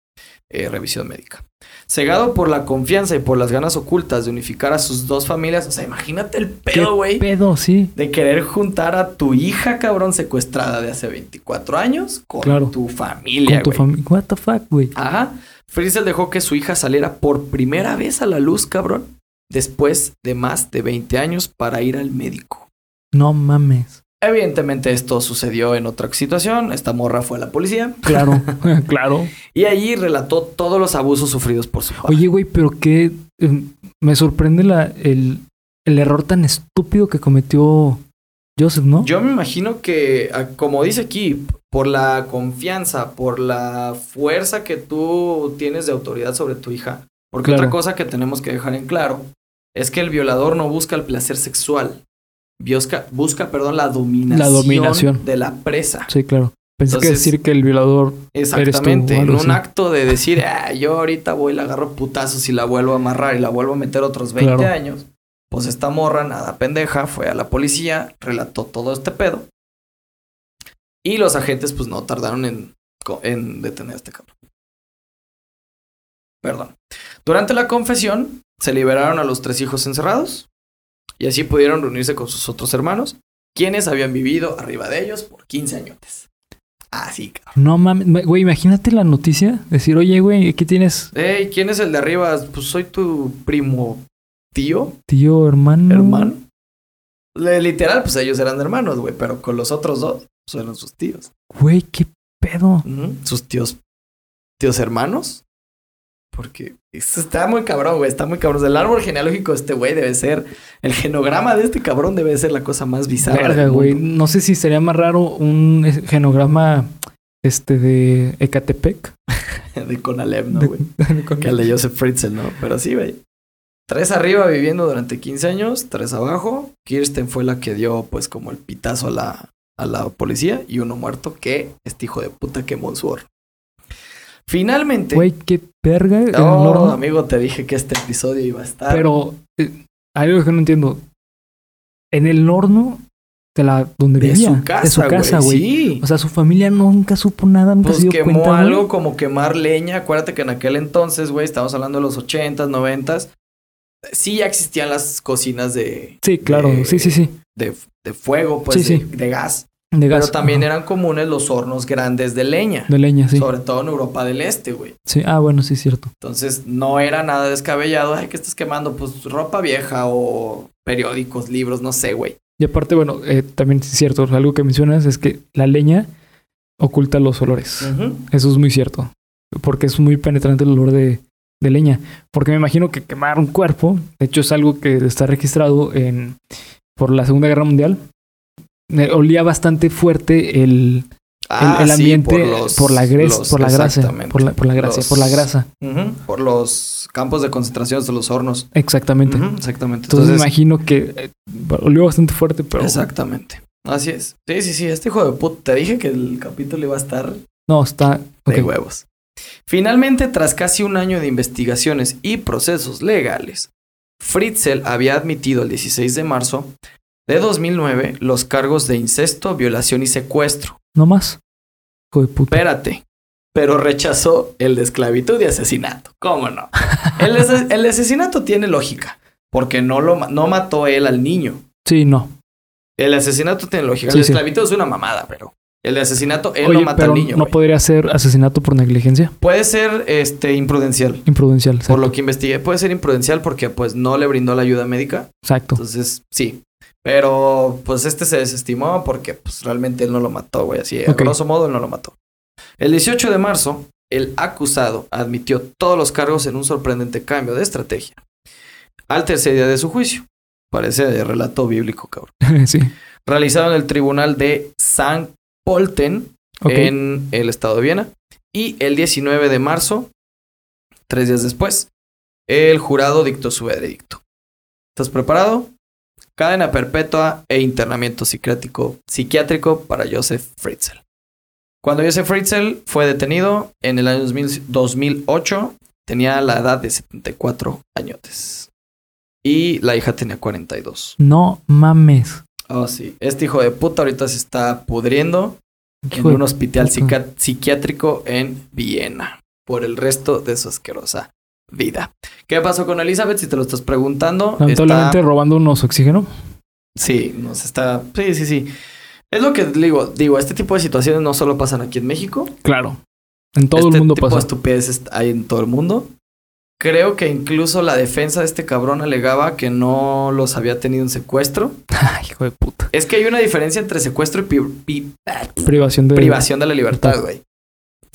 eh, revisión médica. Cegado por la confianza y por las ganas ocultas de unificar a sus dos familias, o sea, imagínate el ¿Qué pedo, güey, pedo, sí. de querer juntar a tu hija, cabrón, secuestrada de hace 24 años con Claro. tu familia, Con tu güey. familia. What the fuck, güey. Ajá. Frizzle dejó que su hija saliera por primera vez a la luz, cabrón, después de más de 20 años para ir al médico. No mames. Evidentemente esto sucedió en otra situación. Esta morra fue a la policía Claro, claro. y allí relató todos los abusos sufridos por su padre. Oye, güey, pero qué. eh, me sorprende la, el, el error tan estúpido que cometió Joseph, ¿no? Yo me imagino que, ah, como dice aquí, por la confianza, por la fuerza que tú tienes de autoridad sobre tu hija. Porque Claro. otra cosa que tenemos que dejar en claro es que el violador no busca el placer sexual. Busca, busca perdón, la dominación, La dominación. de la presa. Sí, claro. Pensé que decir que el violador. Exactamente. o En un acto de decir, ah, yo ahorita voy, la agarro putazos y la vuelvo a amarrar y la vuelvo a meter otros 20 Claro. años. Pues esta morra, nada pendeja, fue a la policía, relató todo este pedo. Y los agentes, pues no tardaron en, en detener a este cabrón. Perdón. Durante la confesión, se liberaron a los tres hijos encerrados. Y así pudieron reunirse con sus otros hermanos, quienes habían vivido arriba de ellos por 15 años. Ah, sí, cabrón. No mames, güey, imagínate la noticia. Decir, oye, güey, ¿qué tienes? Ey, ¿quién es el de arriba? Pues soy tu primo tío. Tío, hermano. Hermano. Literal, pues ellos eran hermanos, güey, pero con los otros dos pues, eran sus tíos. Güey, qué pedo. Sus tíos, tíos hermanos. Porque está muy cabrón, güey. Está muy cabrón. El árbol genealógico de este güey debe ser. El genograma de este cabrón debe ser la cosa más bizarra. güey. No sé si sería más raro un genograma este de Ecatepec. de Conalep, ¿no, güey? que el de Joseph Fritzl, ¿no? Pero sí, güey. Tres arriba viviendo durante 15 años, tres abajo. Kirsten fue la que dio, pues, como el pitazo a la, a la policía. Y uno muerto que este hijo de puta quemó su horno. Finalmente. Güey, qué verga. No, amigo, te dije que este episodio iba a estar. Pero eh, hay algo que no entiendo. En el horno de la donde de vivía, su casa, de su casa, güey. Sí. O sea, su familia nunca supo nada, nunca pues se dio quemó algo como quemar leña. Acuérdate que en aquel entonces, güey, estamos hablando de los ochentas, noventas. Sí ya existían las cocinas de. Sí, claro. sí, sí, sí. De, de fuego, pues, de, de, gas. Pero también eran comunes los hornos grandes de leña. De leña, sí. Sobre todo en Europa del Este, güey. Sí, ah, bueno, sí, cierto. Entonces no era nada descabellado. Ay, ¿qué estás quemando? Pues ropa vieja o periódicos, libros, no sé, güey. Y aparte, bueno, eh, también es cierto, algo que mencionas es que la leña oculta los olores. Eso es muy cierto. Porque es muy penetrante el olor de, de leña. Porque me imagino que quemar un cuerpo, de hecho es algo que está registrado en por la Segunda Guerra Mundial olía bastante fuerte el, el, ah, ambiente por, la por la grasa, por la, por la grasa, por la grasa. por los campos de concentración de los hornos. Exactamente. exactamente. Entonces, me imagino que eh, olió bastante fuerte, pero... Exactamente. Así es. Sí, sí, sí. Este hijo de puta. Te dije que el capítulo iba a estar... No, está... De huevos. Finalmente, tras casi un año de investigaciones y procesos legales, Fritzl había admitido el 16 de marzo de 2009 los cargos de incesto, violación y secuestro. No más. Hijo de puta. Espérate. Pero rechazó el de esclavitud y asesinato. ¿Cómo no? el, asesinato tiene lógica. Porque no, lo, no mató él al niño. Sí, no. El asesinato tiene lógica. el de esclavitud es una mamada, pero. El de asesinato, él no mata al niño. ¿No podría ser asesinato por negligencia? Puede ser este imprudencial. Imprudencial. Por lo que investigué, puede ser imprudencial porque pues no le brindó la ayuda médica. Exacto. Entonces, sí. Pero pues este se desestimó porque pues realmente él no lo mató, güey. Así, a grosso modo, él no lo mató. El 18 de marzo, el acusado admitió todos los cargos en un sorprendente cambio de estrategia. Al tercer día de su juicio. Parece de relato bíblico, cabrón. sí. Realizado en el tribunal de San Polten, en el estado de Viena. Y el 19 de marzo, tres días después, el jurado dictó su veredicto. ¿Estás preparado? Cadena perpetua e internamiento psiquiátrico, psiquiátrico para Joseph Fritzl. Cuando Joseph Fritzl fue detenido en el año 2008, tenía la edad de 74 años. Y la hija tenía 42. No mames. Oh, sí. Este hijo de puta ahorita se está pudriendo en un hospital psiquiátrico en Viena por el resto de su asquerosa vida. ¿Qué pasó con Elizabeth? Si te lo estás preguntando. Lamentablemente robando unos oxígeno. Sí, nos está. Sí, sí, sí. Es lo que digo, digo, este tipo de situaciones no solo pasan aquí en México. Claro. En todo el este mundo pasa. Tipo de estupideces hay en todo el mundo. Creo que incluso la defensa de este cabrón alegaba que no los había tenido en secuestro. Ay, hijo de puta. Es que hay una diferencia entre secuestro y privación de privación de la libertad, güey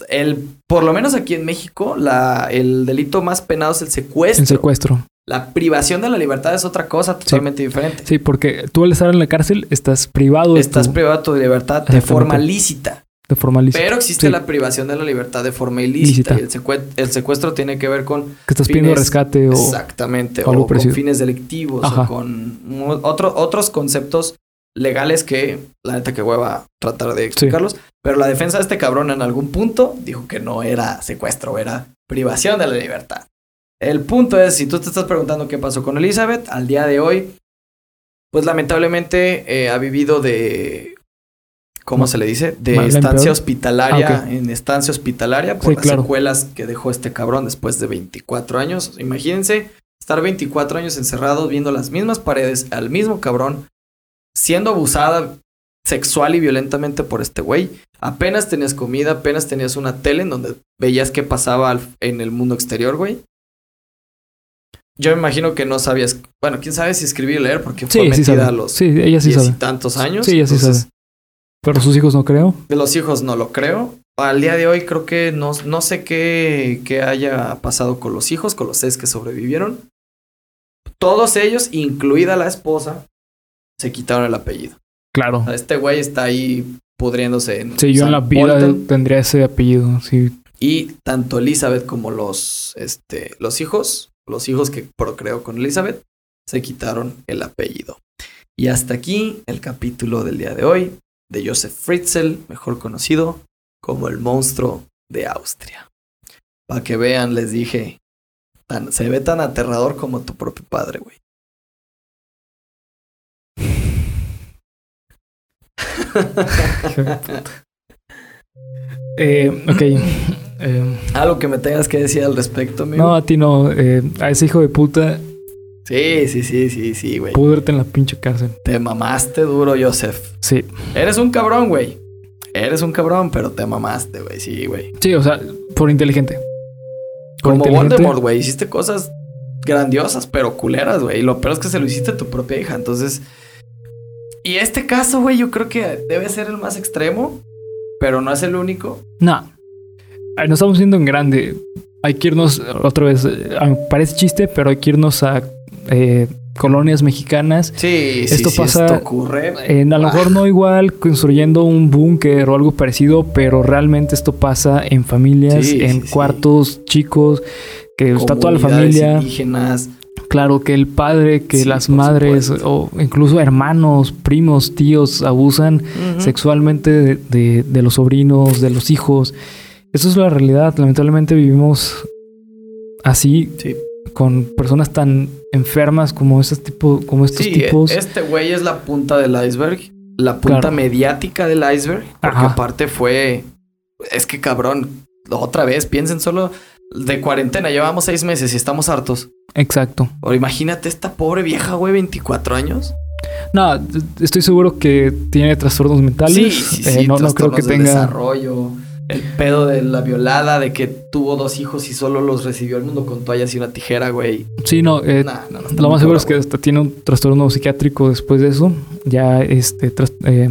el, por lo menos aquí en México, la, el delito más penado es el secuestro. El secuestro. La privación de la libertad es otra cosa totalmente diferente. Sí, porque tú al estar en la cárcel estás privado de Estás privado de tu libertad de forma lícita. De forma lícita. Pero existe la privación de la libertad de forma ilícita. Y el, secuestro, tiene que ver con... Que estás pidiendo rescate o... Exactamente. O, con fines delictivos. O con otros conceptos legales que la neta que hueva tratar de explicarlos. Pero la defensa de este cabrón en algún punto dijo que no era secuestro, era privación de la libertad. El punto es, si tú te estás preguntando qué pasó con Elizabeth, al día de hoy, pues lamentablemente eh, ha vivido de, ¿cómo se le dice? De estancia hospitalaria, ah, en estancia hospitalaria por las secuelas que dejó este cabrón después de 24 años. Imagínense estar 24 años encerrados viendo las mismas paredes al mismo cabrón, siendo abusada sexual y violentamente por este güey. Apenas tenías comida, apenas tenías una tele en donde veías qué pasaba en el mundo exterior, güey. Yo me imagino que no sabías, bueno, quién sabe si escribir y leer porque fue metida a los sí, ella sí y tantos años. Sí, ella sí sabe. Pero sus hijos no creo. De los hijos no lo creo. Al día de hoy creo que no, no sé qué, qué haya pasado con los hijos, con los seis que sobrevivieron. Todos ellos, incluida la esposa, se quitaron el apellido. Claro. este güey está ahí pudriéndose en. Sí, yo en la vida tendría ese apellido, sí. Y tanto Elizabeth como los, este, los hijos, los hijos que procreó con Elizabeth, se quitaron el apellido. Y hasta aquí el capítulo del día de hoy de Joseph Fritzl, mejor conocido como el monstruo de Austria. Para que vean, les dije, tan, se ve tan aterrador como tu propio padre, güey. Eh, ok. Eh, Algo que me tengas que decir al respecto, amigo. No, a ti no. Eh, a ese hijo de puta. Sí, sí, sí, sí, sí, güey. Pudrete en la pinche cárcel. Te mamaste duro, Joseph. Sí. Eres un cabrón, güey. Eres un cabrón, pero te mamaste, güey. Sí, güey. Sí, o sea, por inteligente. Como Voldemort, güey. Hiciste cosas grandiosas, pero culeras, güey. Y lo peor es que se lo hiciste a tu propia hija. Entonces. Y este caso, güey, yo creo que debe ser el más extremo, pero no es el único. No. Nos estamos viendo en grande. Hay que irnos otra vez. Eh, parece chiste, pero hay que irnos a eh, colonias mexicanas. Sí, esto pasa. esto ocurre. En, a lo mejor no igual construyendo un búnker o algo parecido, pero realmente esto pasa en familias, en cuartos chicos, que está toda la familia. Indígenas. Claro, que el padre, que las madres o incluso hermanos, primos, tíos abusan sexualmente de, de, los sobrinos, de los hijos. Eso es la realidad. Lamentablemente vivimos así. Sí con personas tan enfermas como estos tipo, como estos sí, tipos. Este güey es la punta del iceberg, la punta mediática del iceberg, porque aparte fue, es que cabrón, otra vez piensen solo de cuarentena, llevamos seis meses y estamos hartos. Exacto. O imagínate esta pobre vieja, güey, 24 años. No, estoy seguro que tiene trastornos mentales. Sí, sí, sí, eh, no, no creo que tenga desarrollo el pedo de la violada, de que tuvo dos hijos y solo los recibió al mundo con toallas y una tijera, güey. Sí, no, eh, lo más seguro es que hasta tiene un trastorno psiquiátrico después de eso. Ya, este, eh,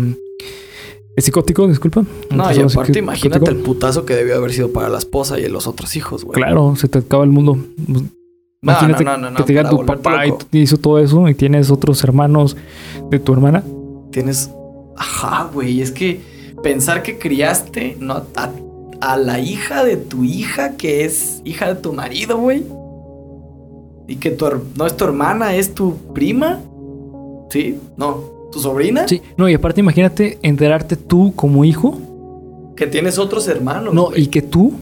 ¿Es psicótico, disculpa? No, y aparte imagínate el putazo que debió haber sido para la esposa y los otros hijos, güey. Claro, se te acaba el mundo. Imagínate que te diga tu papá y hizo todo eso y tienes otros hermanos de tu hermana. Tienes... Ajá, güey, es que pensar que criaste no, a, la hija de tu hija, que es hija de tu marido, güey. Y que tu, no es tu hermana, es tu prima. ¿Sí? No, tu sobrina. Sí, no, y aparte imagínate enterarte tú como hijo. Que tienes otros hermanos. No, y que tú,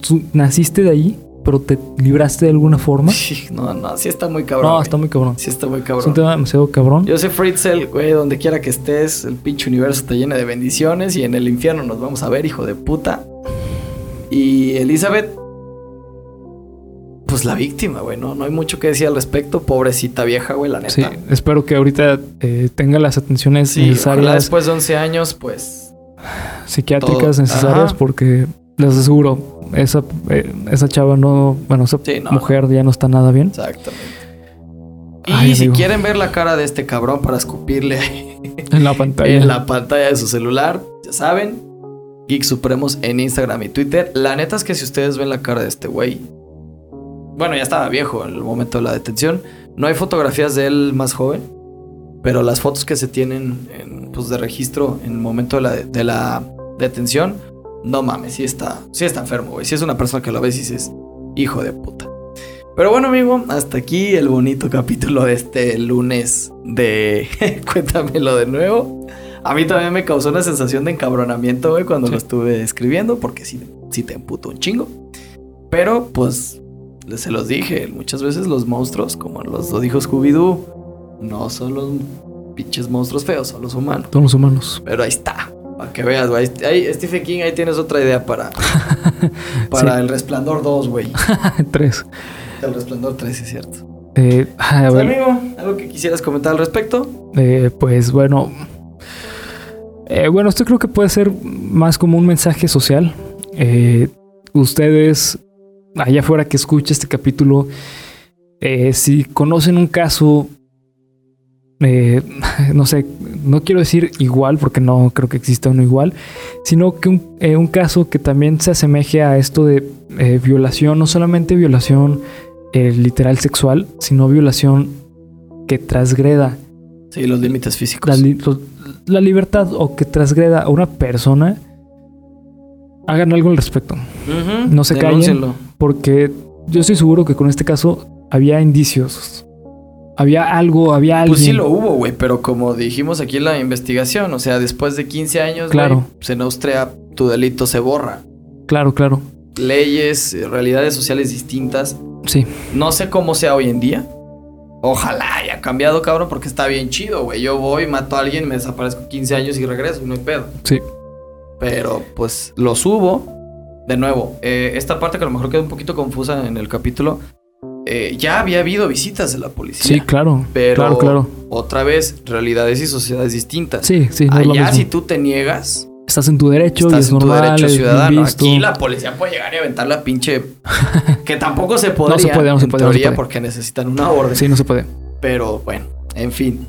tú naciste de ahí pero te libraste de alguna forma. Sí, no, no, sí está muy cabrón. No, está muy cabrón. Sí está muy cabrón. Es un tema demasiado cabrón. Yo sé Fritzel, güey, donde quiera que estés, el pinche universo te llena de bendiciones y en el infierno nos vamos a ver, hijo de puta. Y Elizabeth, pues la víctima, güey, ¿no? No hay mucho que decir al respecto. Pobrecita vieja, güey, la neta. Sí, espero que ahorita eh, tenga las atenciones sí, necesarias. después de 11 años, pues... Psiquiátricas necesarias porque les aseguro, esa, eh, esa chava no, bueno, esa mujer ya no está nada bien. Exactamente. Y si quieren ver la cara de este cabrón para escupirle en la pantalla. en la pantalla de su celular, ya saben, Geek Supremos en Instagram y Twitter. La neta es que si ustedes ven la cara de este güey, bueno, ya estaba viejo en el momento de la detención. No hay fotografías de él más joven, pero las fotos que se tienen en, pues, de registro en el momento de la, de la detención no mames, sí está, sí está enfermo, güey. Si es una persona que lo ves y dices, hijo de puta. Pero bueno, amigo, hasta aquí el bonito capítulo de este lunes de Cuéntamelo de nuevo. A mí también me causó una sensación de encabronamiento, güey, cuando lo estuve escribiendo, porque sí, sí te emputo un chingo. Pero, pues, se los dije, muchas veces los monstruos, como los lo dijo Scooby-Doo, no son los pinches monstruos feos, son los humanos. Son los humanos. Pero ahí está. Para que veas, güey. Ahí, Stephen King, ahí tienes otra idea para, para El Resplandor 2, güey. 3. El Resplandor 3, es cierto. Eh, a ver. amigo, ¿algo que quisieras comentar al respecto? Eh, pues bueno. Eh, bueno, esto creo que puede ser más como un mensaje social. Eh, ustedes, allá afuera que escuche este capítulo, si conocen un caso, no sé, no quiero decir igual porque no creo que exista uno igual, sino que un, caso que también se asemeje a esto de violación, no solamente violación literal sexual, sino violación que transgreda. Sí, los límites físicos la libertad o que transgreda a una persona, hagan algo al respecto. No se callen. Porque yo estoy seguro que con este caso había indicios. Había algo, había algo. Pues sí lo hubo, güey, pero como dijimos aquí en la investigación, o sea, después de 15 años, claro. pues en Austria tu delito se borra. Claro, claro. Leyes, realidades sociales distintas. Sí. No sé cómo sea hoy en día, Ojalá haya cambiado, cabrón, porque está bien chido, güey. Yo voy, mato a alguien, me desaparezco 15 años y regreso, no hay pedo. Sí. Pero pues lo subo. De nuevo, eh, esta parte que a lo mejor queda un poquito confusa en el capítulo. Eh, ya había habido visitas de la policía. Sí, claro. Pero claro, claro. otra vez, realidades y sociedades distintas. Sí, sí. No Allá, si tú te niegas, Estás en tu derecho y es en normal, tu derecho ciudadano. Aquí la policía puede llegar y aventar la pinche... que tampoco se podría. no se puede, no se puede. Porque necesitan una orden. Sí, no se puede. Pero bueno, en fin.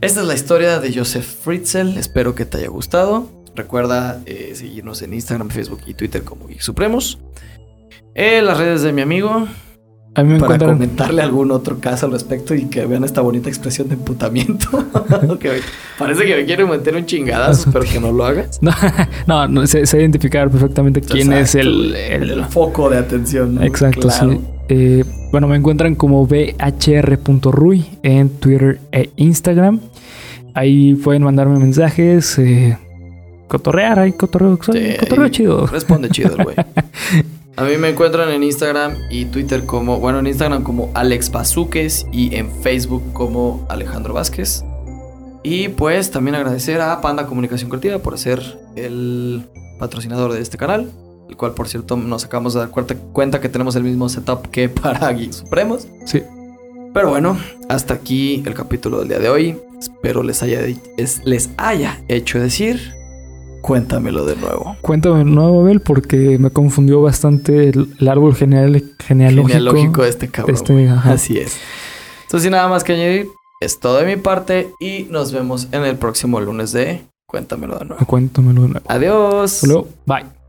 Esta es la historia de Joseph Fritzl. Espero que te haya gustado. Recuerda eh, seguirnos en Instagram, Facebook y Twitter como Geek Supremos. En las redes de mi amigo, a mí me para comentarle algún otro caso al respecto y que vean esta bonita expresión de emputamiento. parece que me quiere meter un chingadazo, pero que no lo hagas. no, no, sé, identificar perfectamente quién es el, el, foco de atención. Exacto, sí. Eh, bueno, me encuentran como bhr.ruy en Twitter e Instagram. Ahí pueden mandarme mensajes, eh, cotorrear, ahí cotorreo, cotorreo chido. Responde chido, güey. A mí me encuentran en Instagram y Twitter como, bueno, en Instagram como Alex Bazuques y en Facebook como Alejandro Vázquez. Y pues también agradecer a Panda Comunicación Creativa por ser el patrocinador de este canal, el cual por cierto nos acabamos de dar cuenta que tenemos el mismo setup que para Geek Supremos. Sí. Pero bueno, hasta aquí el capítulo del día de hoy. Espero les haya, les haya hecho decir Cuéntamelo de nuevo. Cuéntame de nuevo, Abel, porque me confundió bastante el, árbol genealógico. Genealógico de este cabrón. Este, Así es. Entonces, nada más que añadir, es todo de mi parte y nos vemos en el próximo lunes de Cuéntamelo de nuevo. Cuéntamelo de nuevo. Adiós. Hello. Bye.